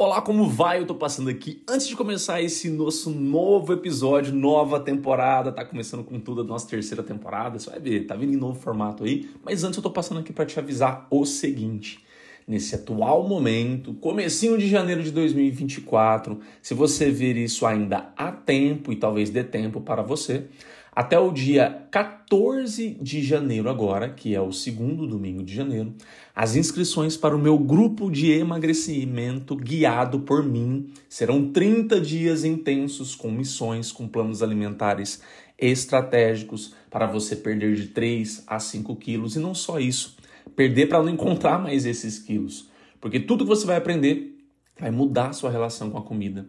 Olá, como vai? Eu tô passando aqui antes de começar esse nosso novo episódio, nova temporada, tá começando com tudo a nossa terceira temporada, você vai ver, tá vindo em novo formato aí, mas antes eu tô passando aqui para te avisar o seguinte, nesse atual momento, comecinho de janeiro de 2024, se você ver isso ainda há tempo e talvez dê tempo para você, até o dia 14 de janeiro, agora, que é o segundo domingo de janeiro, as inscrições para o meu grupo de emagrecimento guiado por mim serão 30 dias intensos com missões, com planos alimentares estratégicos para você perder de 3 a 5 quilos. E não só isso, perder para não encontrar mais esses quilos. Porque tudo que você vai aprender vai mudar a sua relação com a comida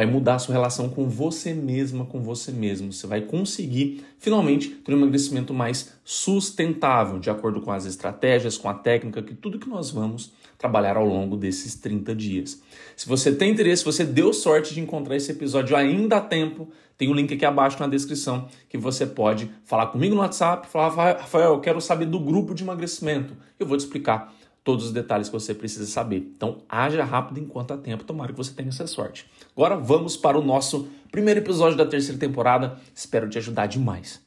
vai mudar a sua relação com você mesma, com você mesmo. Você vai conseguir finalmente ter um emagrecimento mais sustentável, de acordo com as estratégias, com a técnica, que tudo que nós vamos trabalhar ao longo desses 30 dias. Se você tem interesse, se você deu sorte de encontrar esse episódio ainda há tempo, tem o um link aqui abaixo na descrição que você pode falar comigo no WhatsApp, falar, Rafael, eu quero saber do grupo de emagrecimento. Eu vou te explicar todos os detalhes que você precisa saber. Então, haja rápido enquanto há tempo, tomara que você tenha essa sorte. Agora vamos para o nosso primeiro episódio da terceira temporada. Espero te ajudar demais.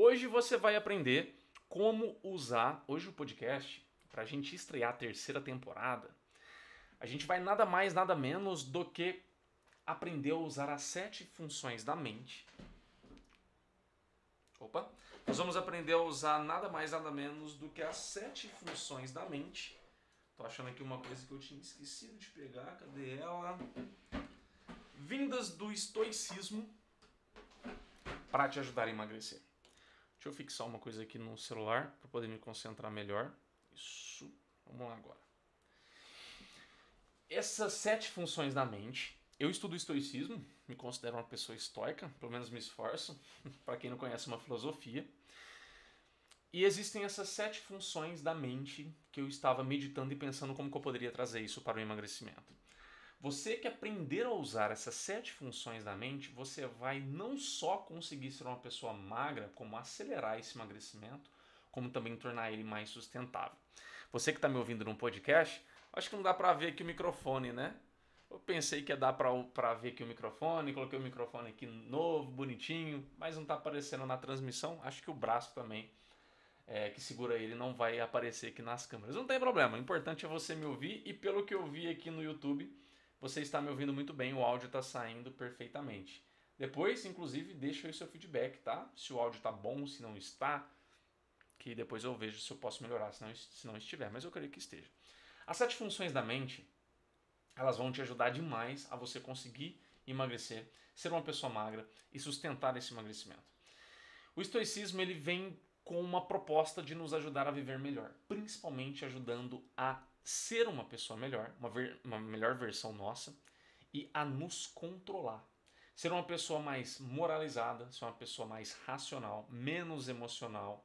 Hoje você vai aprender como usar hoje o podcast para a gente estrear a terceira temporada. A gente vai nada mais, nada menos do que aprender a usar as sete funções da mente. Opa! Nós vamos aprender a usar nada mais, nada menos do que as sete funções da mente. Tô achando aqui uma coisa que eu tinha esquecido de pegar. Cadê ela? Vindas do estoicismo para te ajudar a emagrecer. Deixa eu fixar uma coisa aqui no celular para poder me concentrar melhor. Isso. Vamos lá agora. Essas sete funções da mente. Eu estudo estoicismo, me considero uma pessoa estoica, pelo menos me esforço, para quem não conhece uma filosofia. E existem essas sete funções da mente que eu estava meditando e pensando como que eu poderia trazer isso para o emagrecimento. Você que aprender a usar essas sete funções da mente, você vai não só conseguir ser uma pessoa magra, como acelerar esse emagrecimento, como também tornar ele mais sustentável. Você que está me ouvindo no podcast, acho que não dá para ver aqui o microfone, né? Eu pensei que ia dar para ver aqui o microfone, coloquei o microfone aqui novo, bonitinho, mas não está aparecendo na transmissão. Acho que o braço também é, que segura ele não vai aparecer aqui nas câmeras. Não tem problema, o importante é você me ouvir e pelo que eu vi aqui no YouTube, você está me ouvindo muito bem, o áudio está saindo perfeitamente. Depois, inclusive, deixa aí seu feedback, tá? Se o áudio está bom, se não está, que depois eu vejo se eu posso melhorar, se não, se não estiver, mas eu creio que esteja. As sete funções da mente elas vão te ajudar demais a você conseguir emagrecer, ser uma pessoa magra e sustentar esse emagrecimento. O estoicismo ele vem com uma proposta de nos ajudar a viver melhor, principalmente ajudando a ser uma pessoa melhor, uma, ver, uma melhor versão nossa e a nos controlar. Ser uma pessoa mais moralizada, ser uma pessoa mais racional, menos emocional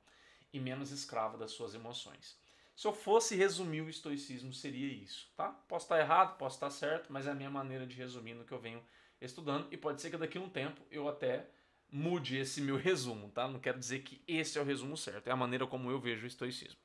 e menos escrava das suas emoções. Se eu fosse resumir o estoicismo, seria isso, tá? Posso estar errado, posso estar certo, mas é a minha maneira de resumir no que eu venho estudando e pode ser que daqui a um tempo eu até mude esse meu resumo, tá? Não quero dizer que esse é o resumo certo, é a maneira como eu vejo o estoicismo.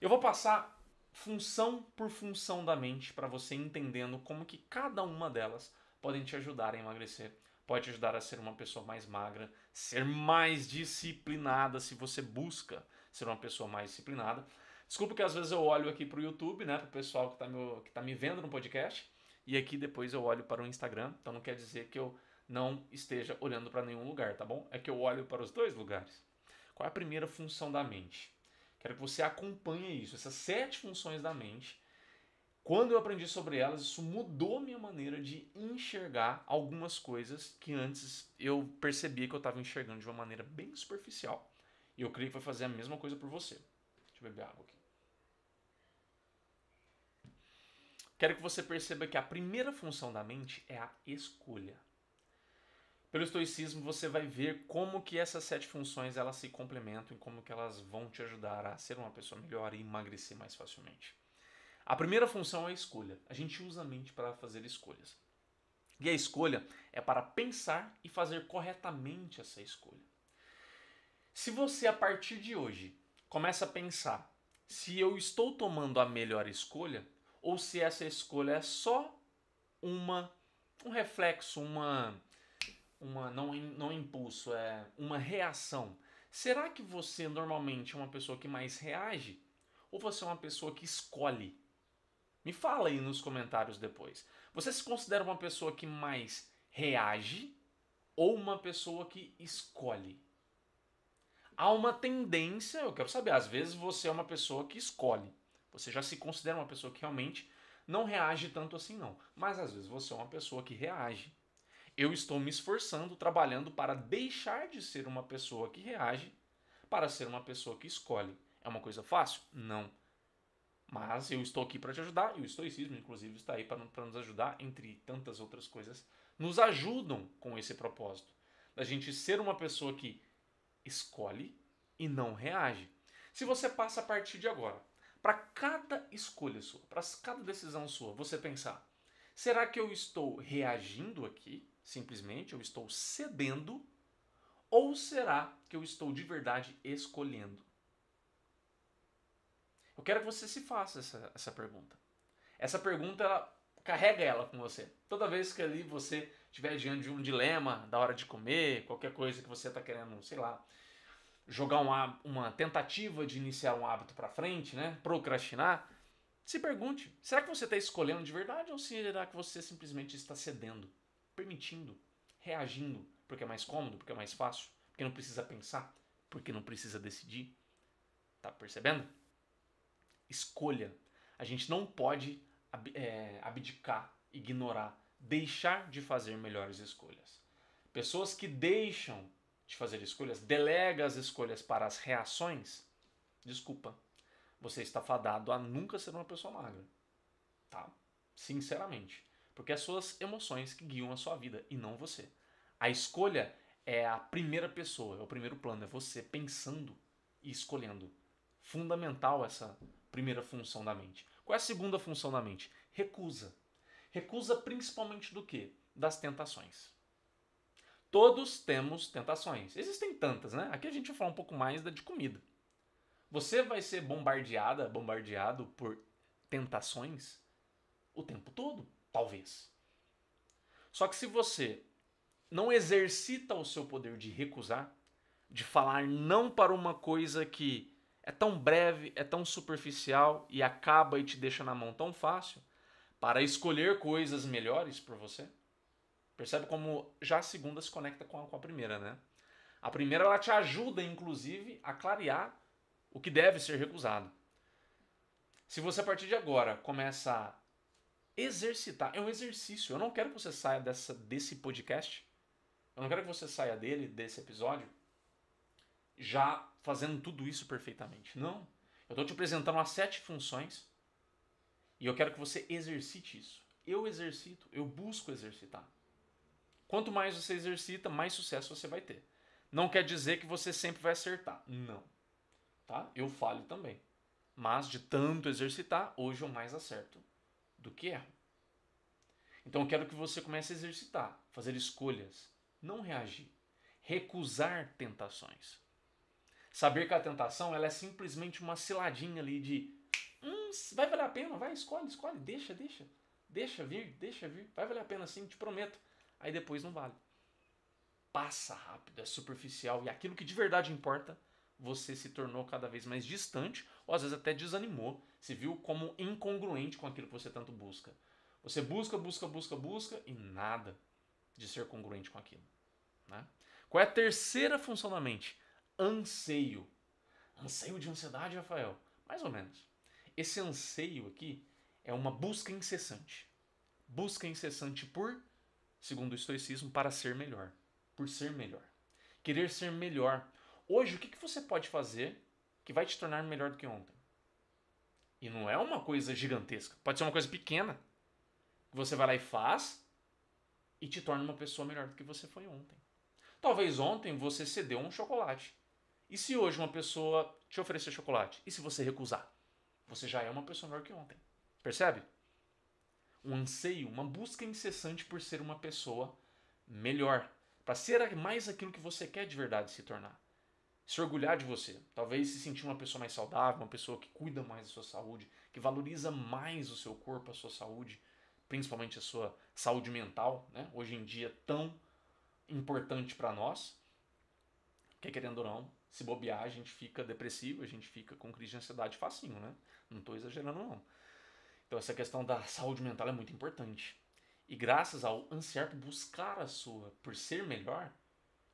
Eu vou passar função por função da mente para você entendendo como que cada uma delas podem te ajudar a emagrecer, pode te ajudar a ser uma pessoa mais magra, ser mais disciplinada se você busca ser uma pessoa mais disciplinada Desculpa que às vezes eu olho aqui para o YouTube, né, para o pessoal que está tá me vendo no podcast, e aqui depois eu olho para o Instagram, então não quer dizer que eu não esteja olhando para nenhum lugar, tá bom? É que eu olho para os dois lugares. Qual é a primeira função da mente? Quero que você acompanhe isso, essas sete funções da mente. Quando eu aprendi sobre elas, isso mudou minha maneira de enxergar algumas coisas que antes eu percebia que eu estava enxergando de uma maneira bem superficial. E eu creio que vai fazer a mesma coisa por você. Beber água aqui. Quero que você perceba que a primeira função da mente é a escolha. Pelo estoicismo você vai ver como que essas sete funções elas se complementam e como que elas vão te ajudar a ser uma pessoa melhor e emagrecer mais facilmente. A primeira função é a escolha. A gente usa a mente para fazer escolhas. E a escolha é para pensar e fazer corretamente essa escolha. Se você a partir de hoje começa a pensar se eu estou tomando a melhor escolha, ou se essa escolha é só uma um reflexo, uma uma não não impulso, é uma reação. Será que você normalmente é uma pessoa que mais reage ou você é uma pessoa que escolhe? Me fala aí nos comentários depois. Você se considera uma pessoa que mais reage ou uma pessoa que escolhe? Há uma tendência, eu quero saber, às vezes você é uma pessoa que escolhe. Você já se considera uma pessoa que realmente não reage tanto assim não, mas às vezes você é uma pessoa que reage. Eu estou me esforçando, trabalhando para deixar de ser uma pessoa que reage para ser uma pessoa que escolhe. É uma coisa fácil? Não. Mas eu estou aqui para te ajudar e o estoicismo, inclusive, está aí para nos ajudar, entre tantas outras coisas, nos ajudam com esse propósito. Da gente ser uma pessoa que escolhe e não reage. Se você passa a partir de agora, para cada escolha sua, para cada decisão sua, você pensar: será que eu estou reagindo aqui? Simplesmente eu estou cedendo? Ou será que eu estou de verdade escolhendo? Eu quero que você se faça essa, essa pergunta. Essa pergunta, ela, carrega ela com você. Toda vez que ali você estiver diante de um dilema da hora de comer, qualquer coisa que você está querendo, sei lá, jogar uma, uma tentativa de iniciar um hábito para frente, né? Procrastinar. Se pergunte: será que você está escolhendo de verdade ou será que você simplesmente está cedendo, permitindo, reagindo, porque é mais cômodo, porque é mais fácil, porque não precisa pensar, porque não precisa decidir? Tá percebendo? Escolha. A gente não pode é, abdicar, ignorar deixar de fazer melhores escolhas. Pessoas que deixam de fazer escolhas, delega as escolhas para as reações, desculpa, você está fadado a nunca ser uma pessoa magra. Tá? Sinceramente. Porque as suas emoções que guiam a sua vida e não você. A escolha é a primeira pessoa, é o primeiro plano, é você pensando e escolhendo. Fundamental essa primeira função da mente. Qual é a segunda função da mente? Recusa. Recusa principalmente do que? Das tentações. Todos temos tentações. Existem tantas, né? Aqui a gente vai falar um pouco mais da de comida. Você vai ser bombardeada, bombardeado por tentações o tempo todo, talvez. Só que se você não exercita o seu poder de recusar, de falar não para uma coisa que é tão breve, é tão superficial e acaba e te deixa na mão tão fácil, para escolher coisas melhores para você. Percebe como já a segunda se conecta com a, com a primeira, né? A primeira ela te ajuda, inclusive, a clarear o que deve ser recusado. Se você a partir de agora começa a exercitar, é um exercício. Eu não quero que você saia dessa, desse podcast, eu não quero que você saia dele, desse episódio, já fazendo tudo isso perfeitamente. Não. Eu estou te apresentando as sete funções e eu quero que você exercite isso. Eu exercito, eu busco exercitar. Quanto mais você exercita, mais sucesso você vai ter. Não quer dizer que você sempre vai acertar. Não. Tá? Eu falho também. Mas de tanto exercitar, hoje eu mais acerto do que erro. Então eu quero que você comece a exercitar, fazer escolhas, não reagir, recusar tentações. Saber que a tentação ela é simplesmente uma ciladinha ali de Hum, vai valer a pena, vai, escolhe, escolhe, deixa, deixa. Deixa vir, deixa vir. Vai valer a pena sim, te prometo. Aí depois não vale. Passa rápido, é superficial e aquilo que de verdade importa, você se tornou cada vez mais distante ou às vezes até desanimou, se viu como incongruente com aquilo que você tanto busca. Você busca, busca, busca, busca e nada de ser congruente com aquilo. Né? Qual é a terceira função da mente? Anseio. Anseio de ansiedade, Rafael? Mais ou menos. Esse anseio aqui é uma busca incessante. Busca incessante por, segundo o estoicismo, para ser melhor. Por ser melhor. Querer ser melhor. Hoje, o que, você pode fazer que vai te tornar melhor do que ontem? E não é uma coisa gigantesca. Pode ser uma coisa pequena. Que você vai lá e faz e te torna uma pessoa melhor do que você foi ontem. Talvez ontem você cedeu um chocolate. E se hoje uma pessoa te oferecer chocolate? E se você recusar? você já é uma pessoa melhor que ontem. Percebe? Um anseio, uma busca incessante por ser uma pessoa melhor, para ser mais aquilo que você quer de verdade se tornar. Se orgulhar de você. Talvez se sentir uma pessoa mais saudável, uma pessoa que cuida mais da sua saúde, que valoriza mais o seu corpo, a sua saúde, principalmente a sua saúde mental, né? Hoje em dia tão importante para nós, que querendo ou não, se bobear, a gente fica depressivo, a gente fica com crise de ansiedade facinho, né? Não estou exagerando não. Então essa questão da saúde mental é muito importante. E graças ao ansiar buscar a sua, por ser melhor,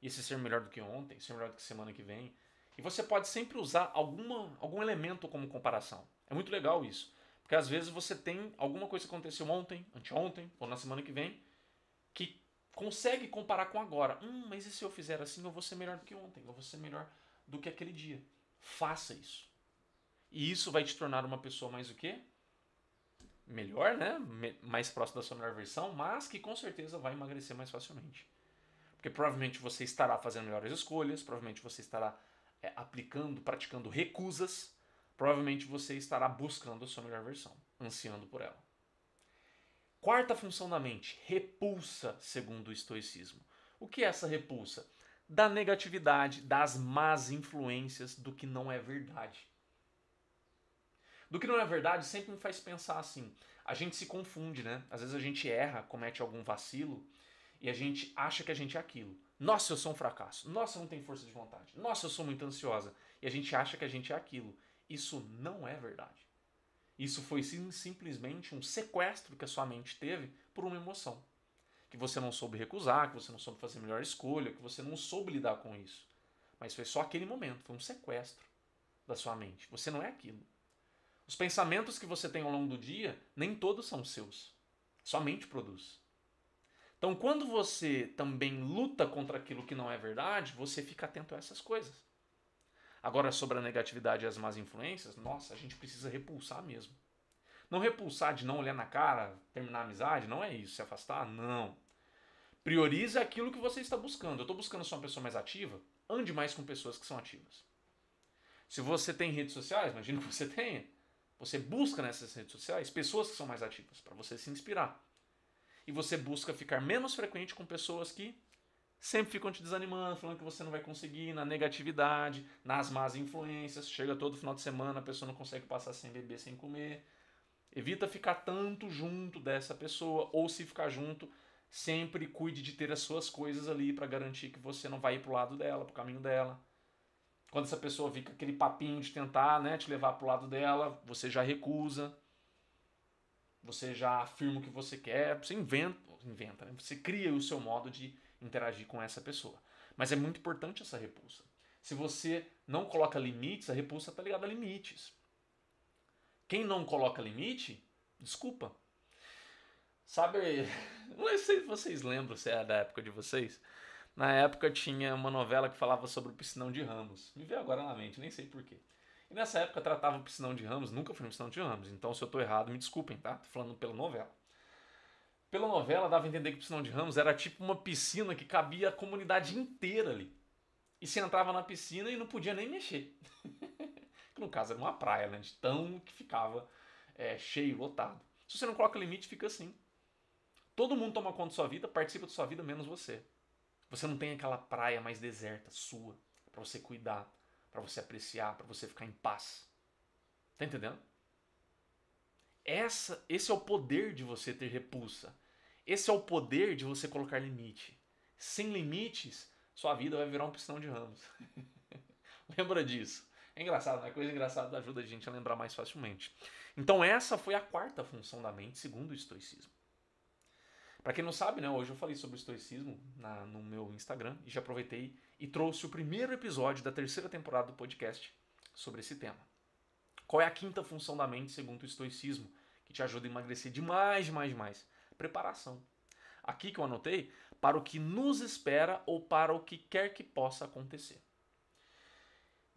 esse ser melhor do que ontem, ser melhor do que semana que vem, e você pode sempre usar alguma, algum elemento como comparação. É muito legal isso. Porque às vezes você tem alguma coisa que aconteceu ontem, anteontem, ou na semana que vem, que consegue comparar com agora. Hum, mas e se eu fizer assim, eu vou ser melhor do que ontem, eu vou ser melhor do que aquele dia. Faça isso. E isso vai te tornar uma pessoa mais o quê? Melhor, né? Mais próxima da sua melhor versão, mas que com certeza vai emagrecer mais facilmente. Porque provavelmente você estará fazendo melhores escolhas, provavelmente você estará é, aplicando, praticando recusas, provavelmente você estará buscando a sua melhor versão, ansiando por ela. Quarta função da mente, repulsa, segundo o estoicismo. O que é essa repulsa? Da negatividade, das más influências, do que não é verdade. Do que não é verdade sempre me faz pensar assim. A gente se confunde, né? Às vezes a gente erra, comete algum vacilo e a gente acha que a gente é aquilo. Nossa, eu sou um fracasso. Nossa, eu não tenho força de vontade. Nossa, eu sou muito ansiosa. E a gente acha que a gente é aquilo. Isso não é verdade. Isso foi sim, simplesmente um sequestro que a sua mente teve por uma emoção que você não soube recusar, que você não soube fazer melhor escolha, que você não soube lidar com isso. Mas foi só aquele momento, foi um sequestro da sua mente. Você não é aquilo. Os pensamentos que você tem ao longo do dia, nem todos são seus. Sua mente produz. Então, quando você também luta contra aquilo que não é verdade, você fica atento a essas coisas. Agora, sobre a negatividade e as más influências, nossa, a gente precisa repulsar mesmo. Não repulsar de não olhar na cara, terminar a amizade, não é isso, se afastar, não. Priorize aquilo que você está buscando. Eu estou buscando ser uma pessoa mais ativa, ande mais com pessoas que são ativas. Se você tem redes sociais, imagina que você tenha, você busca nessas redes sociais pessoas que são mais ativas, para você se inspirar. E você busca ficar menos frequente com pessoas que sempre ficam te desanimando, falando que você não vai conseguir, na negatividade, nas más influências. Chega todo final de semana, a pessoa não consegue passar sem beber, sem comer. Evita ficar tanto junto dessa pessoa, ou se ficar junto, sempre cuide de ter as suas coisas ali para garantir que você não vai ir pro lado dela, pro caminho dela. Quando essa pessoa fica aquele papinho de tentar, né, te levar pro lado dela, você já recusa. Você já afirma o que você quer, você inventa, inventa, né? você cria o seu modo de interagir com essa pessoa. Mas é muito importante essa repulsa. Se você não coloca limites, a repulsa está ligada a limites. Quem não coloca limite, desculpa. Sabe, não sei se vocês lembram, se é da época de vocês. Na época tinha uma novela que falava sobre o piscinão de Ramos. Me veio agora na mente, nem sei porquê. E nessa época tratava o piscinão de Ramos, nunca fui no piscinão de Ramos, então se eu tô errado, me desculpem, tá? Tô falando pela novela. Pela novela dava a entender que o piscinão de Ramos era tipo uma piscina que cabia a comunidade inteira ali. E você entrava na piscina e não podia nem mexer. que no caso era uma praia, né? De tão que ficava é, cheio, lotado. Se você não coloca limite, fica assim. Todo mundo toma conta da sua vida, participa da sua vida, menos você. Você não tem aquela praia mais deserta sua para você cuidar, para você apreciar, para você ficar em paz. Tá entendendo? Essa, esse é o poder de você ter repulsa. Esse é o poder de você colocar limite. Sem limites, sua vida vai virar um pistão de ramos. Lembra disso. É engraçado, né? Coisa engraçada ajuda a gente a lembrar mais facilmente. Então essa foi a quarta função da mente, segundo o estoicismo. Para quem não sabe, né, hoje eu falei sobre o estoicismo na, no meu Instagram e já aproveitei e trouxe o primeiro episódio da terceira temporada do podcast sobre esse tema. Qual é a quinta função da mente segundo o estoicismo que te ajuda a emagrecer demais, demais, demais? Preparação. Aqui que eu anotei para o que nos espera ou para o que quer que possa acontecer.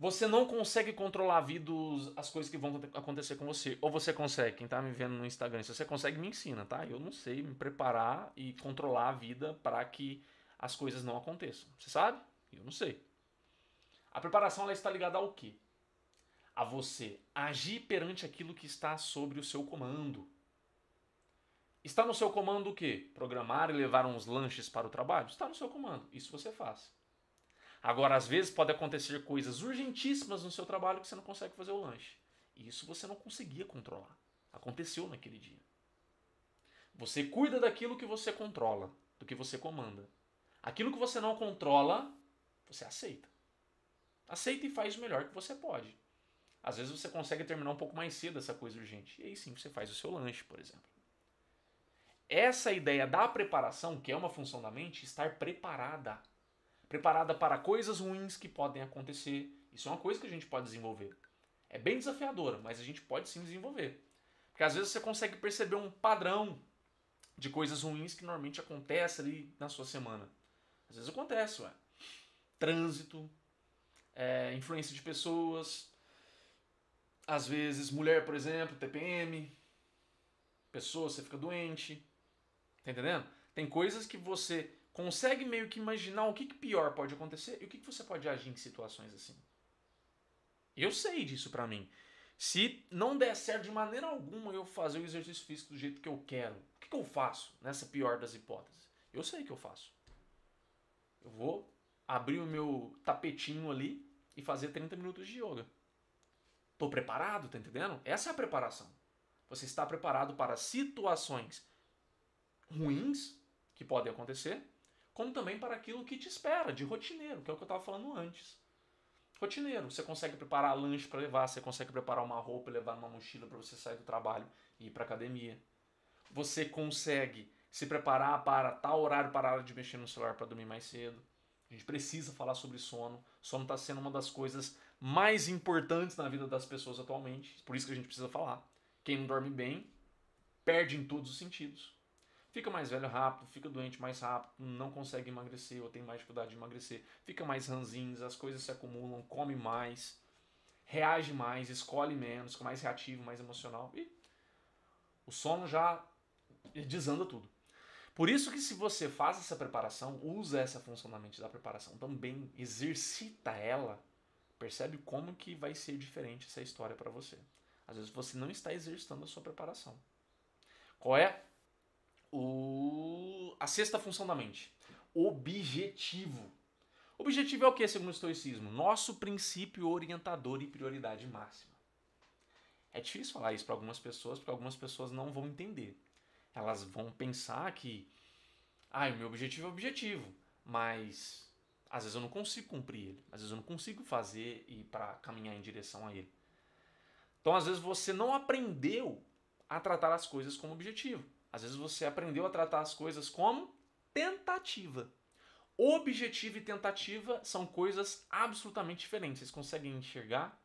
Você não consegue controlar a vida, as coisas que vão acontecer com você. Ou você consegue, quem tá me vendo no Instagram, se você consegue, me ensina, tá? Eu não sei me preparar e controlar a vida para que as coisas não aconteçam. Você sabe? Eu não sei. A preparação ela está ligada ao quê? A você agir perante aquilo que está sobre o seu comando. Está no seu comando o quê? Programar e levar uns lanches para o trabalho? Está no seu comando. Isso você faz. Agora, às vezes pode acontecer coisas urgentíssimas no seu trabalho que você não consegue fazer o lanche. E isso você não conseguia controlar. Aconteceu naquele dia. Você cuida daquilo que você controla, do que você comanda. Aquilo que você não controla, você aceita. Aceita e faz o melhor que você pode. Às vezes você consegue terminar um pouco mais cedo essa coisa urgente. E aí sim você faz o seu lanche, por exemplo. Essa ideia da preparação, que é uma função da mente, estar preparada. Preparada para coisas ruins que podem acontecer. Isso é uma coisa que a gente pode desenvolver. É bem desafiadora, mas a gente pode sim desenvolver. Porque às vezes você consegue perceber um padrão de coisas ruins que normalmente acontece ali na sua semana. Às vezes acontece, ué. Trânsito, é, influência de pessoas, às vezes mulher, por exemplo, TPM, pessoa, você fica doente, tá entendendo? Tem coisas que você consegue meio que imaginar o que, que pior pode acontecer e o que, que você pode agir em situações assim. Eu sei disso pra mim. Se não der certo de maneira alguma eu fazer o exercício físico do jeito que eu quero, o que, que eu faço nessa pior das hipóteses? Eu sei que eu faço. Eu vou abrir o meu tapetinho ali e fazer 30 minutos de yoga. Tô preparado, tá entendendo? Essa é a preparação. Você está preparado para situações ruins que podem acontecer, como também para aquilo que te espera, de rotineiro, que é o que eu estava falando antes. Rotineiro, você consegue preparar lanche para levar, você consegue preparar uma roupa e levar numa mochila para você sair do trabalho e ir para academia. Você consegue se preparar para tal horário parar de mexer no celular para dormir mais cedo. A gente precisa falar sobre sono. Sono está sendo uma das coisas mais importantes na vida das pessoas atualmente. Por isso que a gente precisa falar. Quem não dorme bem perde em todos os sentidos. Fica mais velho rápido, fica doente mais rápido, não consegue emagrecer ou tem mais dificuldade de emagrecer, fica mais ranzinhos, as coisas se acumulam, come mais, reage mais, escolhe menos, fica mais reativo, mais emocional e o sono já desanda tudo. Por isso que se você faz essa preparação, usa essa função da mente da preparação, também exercita ela, percebe como que vai ser diferente essa história para você. Às vezes você não está exercitando a sua preparação. Qual é o... a sexta função da mente? Objetivo. Objetivo é o que, segundo o estoicismo? Nosso princípio orientador e prioridade máxima. É difícil falar isso para algumas pessoas, porque algumas pessoas não vão entender elas vão pensar que, ah, o meu objetivo é objetivo, mas às vezes eu não consigo cumprir ele, às vezes eu não consigo fazer e para caminhar em direção a ele. Então, às vezes você não aprendeu a tratar as coisas como objetivo. Às vezes você aprendeu a tratar as coisas como tentativa. Objetivo e tentativa são coisas absolutamente diferentes. Vocês conseguem enxergar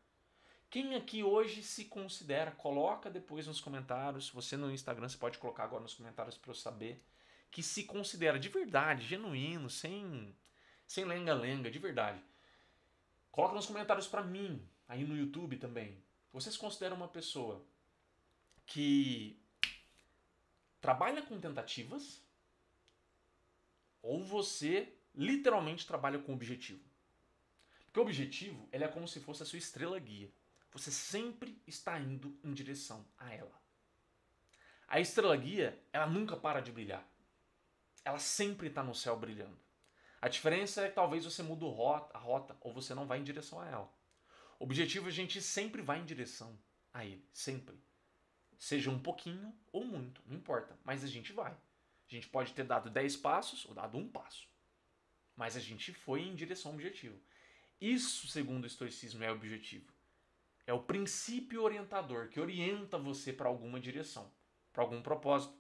quem aqui hoje se considera, coloca depois nos comentários, você no Instagram, você pode colocar agora nos comentários para eu saber, que se considera de verdade, genuíno, sem sem lenga-lenga, de verdade. Coloca nos comentários para mim, aí no YouTube também. Você se considera uma pessoa que trabalha com tentativas ou você literalmente trabalha com objetivo? Porque o objetivo ele é como se fosse a sua estrela guia. Você sempre está indo em direção a ela. A estrela guia, ela nunca para de brilhar. Ela sempre está no céu brilhando. A diferença é que talvez você mude a rota ou você não vai em direção a ela. O objetivo é a gente sempre vai em direção a ele, sempre. Seja um pouquinho ou muito, não importa, mas a gente vai. A gente pode ter dado 10 passos ou dado um passo, mas a gente foi em direção ao objetivo. Isso, segundo o estoicismo, é objetivo. É o princípio orientador que orienta você para alguma direção, para algum propósito.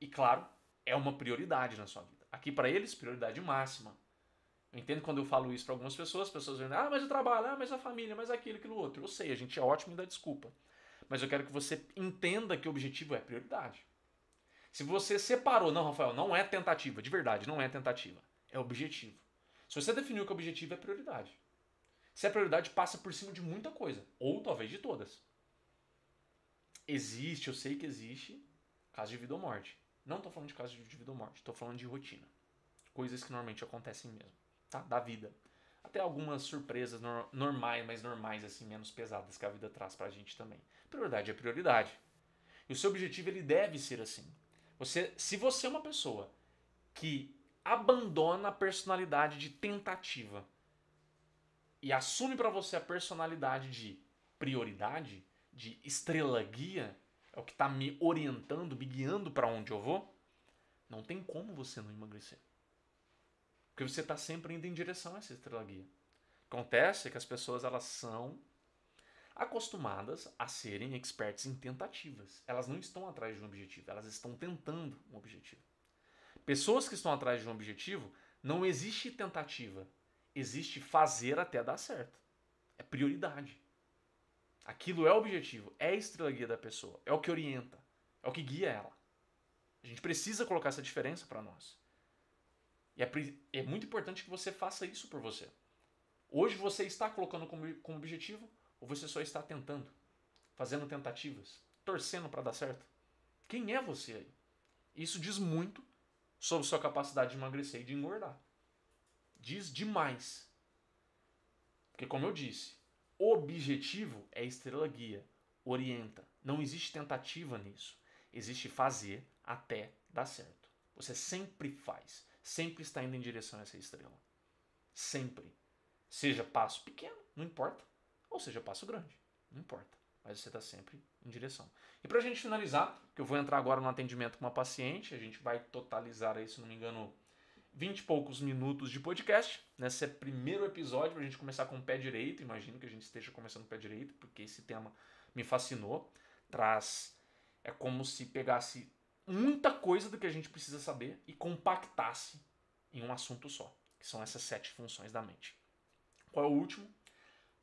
E claro, é uma prioridade na sua vida. Aqui para eles, prioridade máxima. Eu entendo quando eu falo isso para algumas pessoas, as pessoas dizem, ah, mas o trabalho, ah, mas a família, mas aquilo, aquilo outro. Eu sei, a gente é ótimo e dá desculpa. Mas eu quero que você entenda que o objetivo é prioridade. Se você separou, não, Rafael, não é tentativa, de verdade, não é tentativa, é objetivo. Se você definiu que o objetivo é prioridade, se a prioridade passa por cima de muita coisa, ou talvez de todas. Existe, eu sei que existe, caso de vida ou morte. Não estou falando de caso de vida ou morte, estou falando de rotina. Coisas que normalmente acontecem mesmo, tá? Da vida. Até algumas surpresas normais, mas normais, assim, menos pesadas que a vida traz pra gente também. Prioridade é prioridade. E o seu objetivo, ele deve ser assim. Você, se você é uma pessoa que abandona a personalidade de tentativa e assume para você a personalidade de prioridade, de estrela guia, é o que está me orientando, me guiando para onde eu vou, não tem como você não emagrecer. Porque você está sempre indo em direção a essa estrela guia. Acontece que as pessoas elas são acostumadas a serem experts em tentativas. Elas não estão atrás de um objetivo, elas estão tentando um objetivo. Pessoas que estão atrás de um objetivo, não existe tentativa, existe fazer até dar certo. É prioridade. Aquilo é o objetivo, é a estrela guia da pessoa, é o que orienta, é o que guia ela. A gente precisa colocar essa diferença para nós. E é, é, muito importante que você faça isso por você. Hoje você está colocando como, como objetivo ou você só está tentando, fazendo tentativas, torcendo para dar certo? Quem é você aí? Isso diz muito sobre sua capacidade de emagrecer e de engordar. Diz demais. Porque, como eu disse, objetivo é estrela guia, orienta. Não existe tentativa nisso. Existe fazer até dar certo. Você sempre faz, sempre está indo em direção a essa estrela. Sempre. Seja passo pequeno, não importa, ou seja passo grande, não importa. Mas você está sempre em direção. E para a gente finalizar, que eu vou entrar agora no atendimento com uma paciente, a gente vai totalizar aí, se não me engano, 20 e poucos minutos de podcast. Nesse primeiro episódio, para a gente começar com o pé direito. Imagino que a gente esteja começando com o pé direito, porque esse tema me fascinou. Traz. É como se pegasse muita coisa do que a gente precisa saber e compactasse em um assunto só, que são essas sete funções da mente. Qual é o último?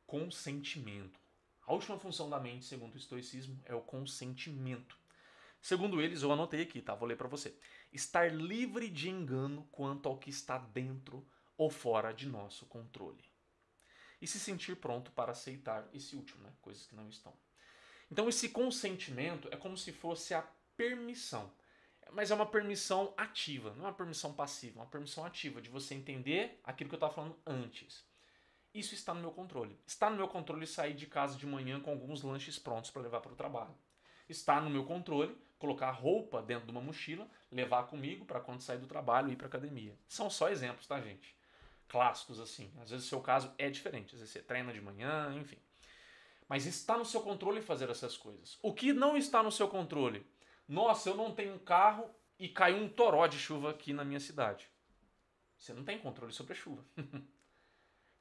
Consentimento. A última função da mente, segundo o estoicismo, é o consentimento. Segundo eles, eu anotei aqui, tá? Vou ler para você. Estar livre de engano quanto ao que está dentro ou fora de nosso controle. E se sentir pronto para aceitar esse último, né? Coisas que não estão. Então, esse consentimento é como se fosse a permissão. Mas é uma permissão ativa, não é uma permissão passiva, é uma permissão ativa de você entender aquilo que eu estava falando antes. Isso está no meu controle. Está no meu controle sair de casa de manhã com alguns lanches prontos para levar para o trabalho. Está no meu controle colocar roupa dentro de uma mochila, levar comigo para quando sair do trabalho e ir para academia. São só exemplos, tá, gente? Clássicos assim. Às vezes o seu caso é diferente, às vezes você treina de manhã, enfim. Mas está no seu controle fazer essas coisas. O que não está no seu controle? Nossa, eu não tenho um carro e caiu um toró de chuva aqui na minha cidade. Você não tem controle sobre a chuva.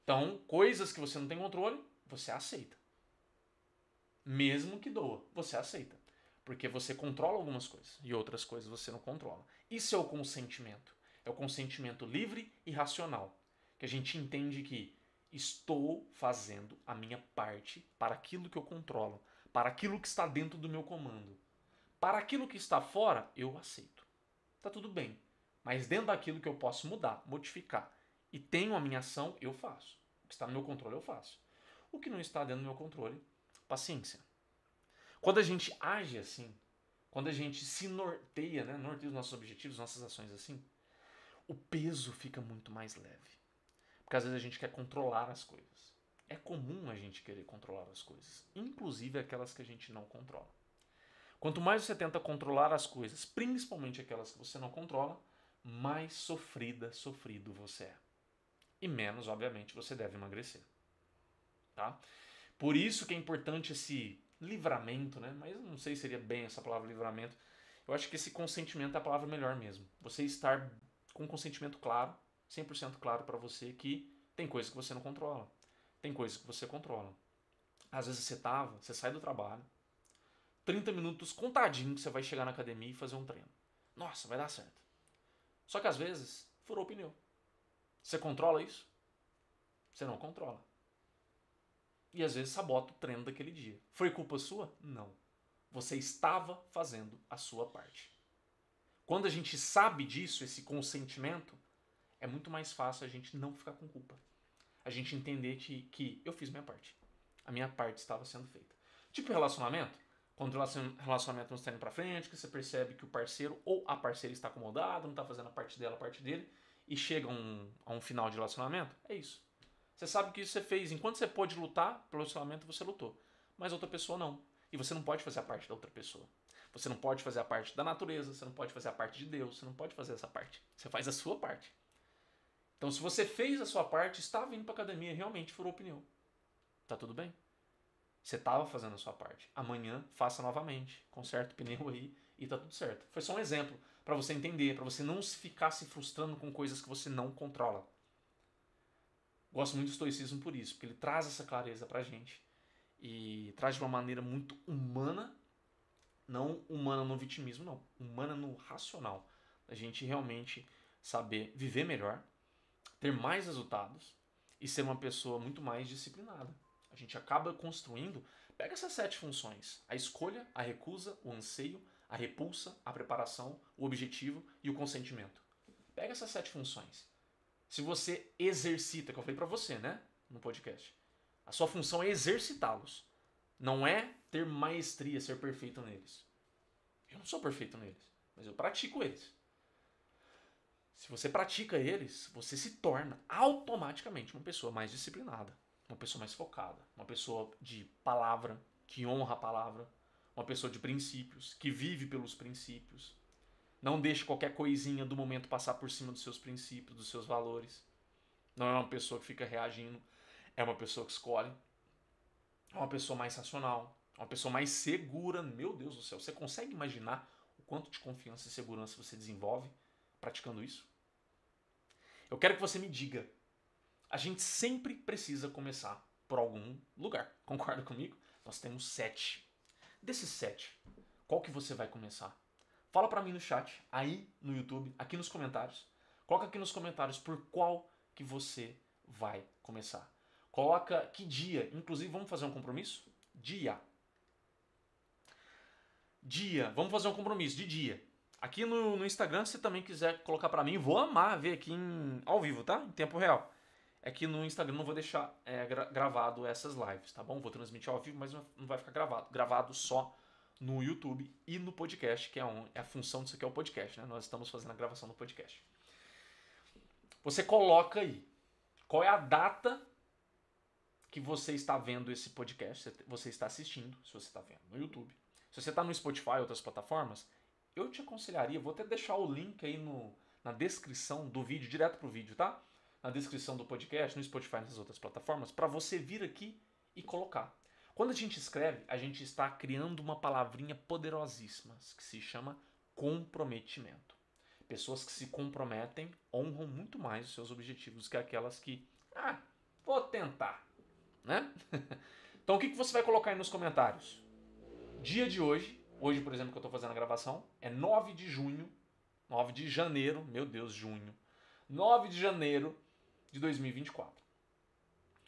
então, coisas que você não tem controle, você aceita. Mesmo que doa, você aceita. Porque você controla algumas coisas e outras coisas você não controla. Isso é o consentimento. É o consentimento livre e racional. Que a gente entende que estou fazendo a minha parte para aquilo que eu controlo, para aquilo que está dentro do meu comando. Para aquilo que está fora, eu aceito. Tá tudo bem. Mas dentro daquilo que eu posso mudar, modificar e tenho a minha ação, eu faço. O que está no meu controle, eu faço. O que não está dentro do meu controle, paciência. Quando a gente age assim, quando a gente se norteia, né, norteia os nossos objetivos, nossas ações assim, o peso fica muito mais leve. Porque às vezes a gente quer controlar as coisas. É comum a gente querer controlar as coisas, inclusive aquelas que a gente não controla. Quanto mais você tenta controlar as coisas, principalmente aquelas que você não controla, mais sofrida, sofrido você é. E menos, obviamente, você deve emagrecer. Tá? Por isso que é importante esse livramento, né? Mas não sei se seria bem essa palavra livramento. Eu acho que esse consentimento é a palavra melhor mesmo. Você estar com consentimento claro, 100% claro para você que tem coisas que você não controla. Tem coisas que você controla. Às vezes você tava, você sai do trabalho, 30 minutos contadinho que você vai chegar na academia e fazer um treino. Nossa, vai dar certo. Só que às vezes furou o pneu. Você controla isso? Você não controla e às vezes sabota o treino daquele dia. Foi culpa sua? Não. Você estava fazendo a sua parte. Quando a gente sabe disso, esse consentimento, é muito mais fácil a gente não ficar com culpa. A gente entender que, que eu fiz minha parte. A minha parte estava sendo feita. Tipo relacionamento. Quando o relacionamento não está indo pra frente, que você percebe que o parceiro ou a parceira está acomodado, não está fazendo a parte dela, a parte dele, e chega um, a um final de relacionamento, é isso. Você sabe que isso você fez. Enquanto você pôde lutar pelo relacionamento, você lutou. Mas outra pessoa não. E você não pode fazer a parte da outra pessoa. Você não pode fazer a parte da natureza, você não pode fazer a parte de Deus, você não pode fazer essa parte. Você faz a sua parte. Então, se você fez a sua parte, estava indo para academia, realmente furou pneu. Tá tudo bem? Você estava fazendo a sua parte. Amanhã, faça novamente. Conserta o pneu aí e tá tudo certo. Foi só um exemplo para você entender, para você não ficar se frustrando com coisas que você não controla. Gosto muito do estoicismo por isso, porque ele traz essa clareza pra gente e traz de uma maneira muito humana, não humana no vitimismo, não, humana no racional. A gente realmente saber viver melhor, ter mais resultados e ser uma pessoa muito mais disciplinada. A gente acaba construindo, pega essas sete funções: a escolha, a recusa, o anseio, a repulsa, a preparação, o objetivo e o consentimento. Pega essas sete funções. Se você exercita, que eu falei para você, né, no podcast, a sua função é exercitá-los. Não é ter maestria, ser perfeito neles. Eu não sou perfeito neles, mas eu pratico eles. Se você pratica eles, você se torna automaticamente uma pessoa mais disciplinada, uma pessoa mais focada, uma pessoa de palavra, que honra a palavra, uma pessoa de princípios, que vive pelos princípios. Não deixe qualquer coisinha do momento passar por cima dos seus princípios, dos seus valores. Não é uma pessoa que fica reagindo, é uma pessoa que escolhe. É uma pessoa mais racional, uma pessoa mais segura. Meu Deus do céu, você consegue imaginar o quanto de confiança e segurança você desenvolve praticando isso? Eu quero que você me diga. A gente sempre precisa começar por algum lugar. Concorda comigo? Nós temos sete Desses sete, qual que você vai começar? Fala para mim no chat, aí no YouTube, aqui nos comentários. Coloca aqui nos comentários por qual que você vai começar. Coloca que dia, inclusive vamos fazer um compromisso? Dia. Dia, vamos fazer um compromisso de dia. Aqui no, no Instagram, se também quiser colocar para mim, vou amar ver aqui em, ao vivo, tá? Em tempo real é que no Instagram não vou deixar é, gra gravado essas lives, tá bom? Vou transmitir ao vivo, mas não vai ficar gravado. Gravado só no YouTube e no podcast, que é, um, é a função disso aqui é o podcast, né? Nós estamos fazendo a gravação do podcast. Você coloca aí qual é a data que você está vendo esse podcast, você está assistindo, se você está vendo no YouTube. Se você está no Spotify e outras plataformas, eu te aconselharia, vou até deixar o link aí no, na descrição do vídeo, direto pro vídeo, tá? Na descrição do podcast, no Spotify e nas outras plataformas, para você vir aqui e colocar. Quando a gente escreve, a gente está criando uma palavrinha poderosíssima que se chama comprometimento. Pessoas que se comprometem honram muito mais os seus objetivos que aquelas que, ah, vou tentar, né? então o que, que você vai colocar aí nos comentários? Dia de hoje, hoje por exemplo que eu estou fazendo a gravação, é 9 de junho, 9 de janeiro, meu Deus, junho. 9 de janeiro de 2024.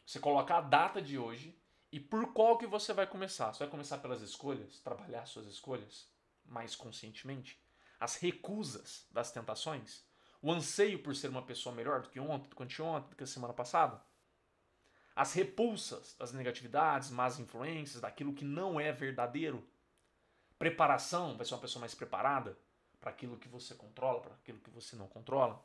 Você coloca a data de hoje e por qual que você vai começar. Você vai começar pelas escolhas, trabalhar suas escolhas mais conscientemente, as recusas das tentações, o anseio por ser uma pessoa melhor do que ontem, do que anteontem, do que a semana passada, as repulsas das negatividades, más influências, daquilo que não é verdadeiro. Preparação, vai ser uma pessoa mais preparada para aquilo que você controla, para aquilo que você não controla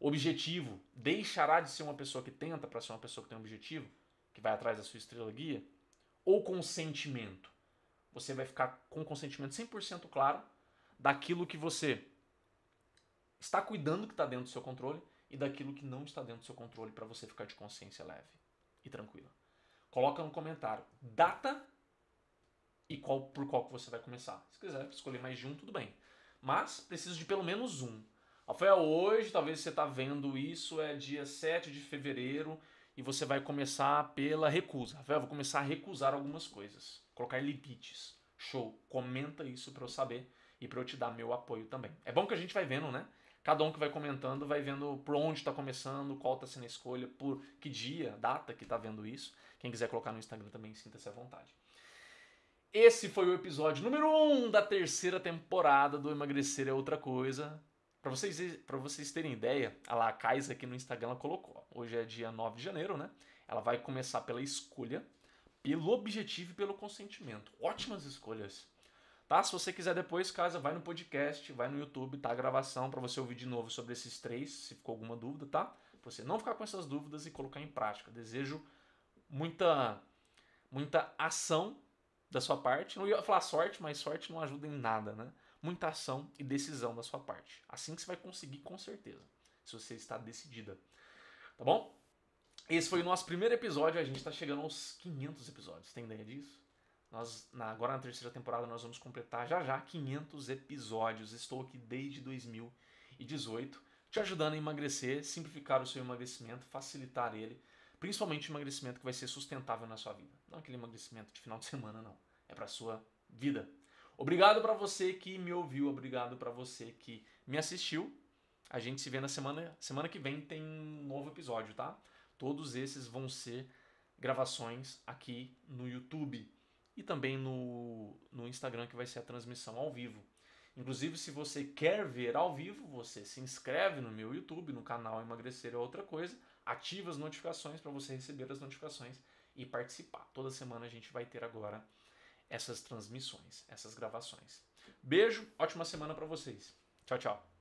objetivo, deixará de ser uma pessoa que tenta para ser uma pessoa que tem um objetivo, que vai atrás da sua estrela guia, ou consentimento. Você vai ficar com consentimento 100% claro daquilo que você está cuidando que está dentro do seu controle e daquilo que não está dentro do seu controle para você ficar de consciência leve e tranquila. Coloca no comentário data e qual, por qual que você vai começar. Se quiser escolher mais de um, tudo bem. Mas preciso de pelo menos um. Rafael, hoje, talvez você está vendo isso, é dia 7 de fevereiro e você vai começar pela recusa. Rafael, vou começar a recusar algumas coisas, colocar limites. Show, comenta isso para eu saber e para eu te dar meu apoio também. É bom que a gente vai vendo, né? Cada um que vai comentando vai vendo por onde está começando, qual está sendo a escolha, por que dia, data que está vendo isso. Quem quiser colocar no Instagram também, sinta-se à vontade. Esse foi o episódio número 1 um da terceira temporada do Emagrecer é Outra Coisa. Para vocês, pra vocês terem ideia, a La Kaisa aqui no Instagram ela colocou. Hoje é dia 9 de janeiro, né? Ela vai começar pela escolha, pelo objetivo e pelo consentimento. Ótimas escolhas. Tá? Se você quiser depois, casa, vai no podcast, vai no YouTube, tá a gravação para você ouvir de novo sobre esses três, se ficou alguma dúvida, tá? Pra você não ficar com essas dúvidas e colocar em prática. Desejo muita muita ação da sua parte. Não ia falar sorte, mas sorte não ajuda em nada, né? Muita ação e decisão da sua parte. Assim que você vai conseguir, com certeza. se você está decidida. Tá bom? Esse foi o nosso primeiro episódio, a gente está chegando aos 500 episódios, tem ideia disso? Nós, na, agora na terceira temporada, nós vamos completar já já 500 episódios. Estou aqui desde 2018, te ajudando a emagrecer, simplificar o seu emagrecimento, facilitar ele, principalmente emagrecimento que vai ser sustentável na sua vida. Não aquele emagrecimento de final de semana, não. É para sua vida. Obrigado para você que me ouviu, obrigado para você que me assistiu. A gente se vê na semana, semana que vem tem um novo episódio, tá? Todos esses vão ser gravações aqui no YouTube e também no, no Instagram, que vai ser a transmissão ao vivo. Inclusive, se você quer ver ao vivo, você se inscreve no meu YouTube, no canal Emagrecer é Outra Coisa, ativa as notificações para você receber as notificações e participar. Toda semana a gente vai ter agora essas transmissões, essas gravações. Beijo, ótima semana para vocês. Tchau, tchau.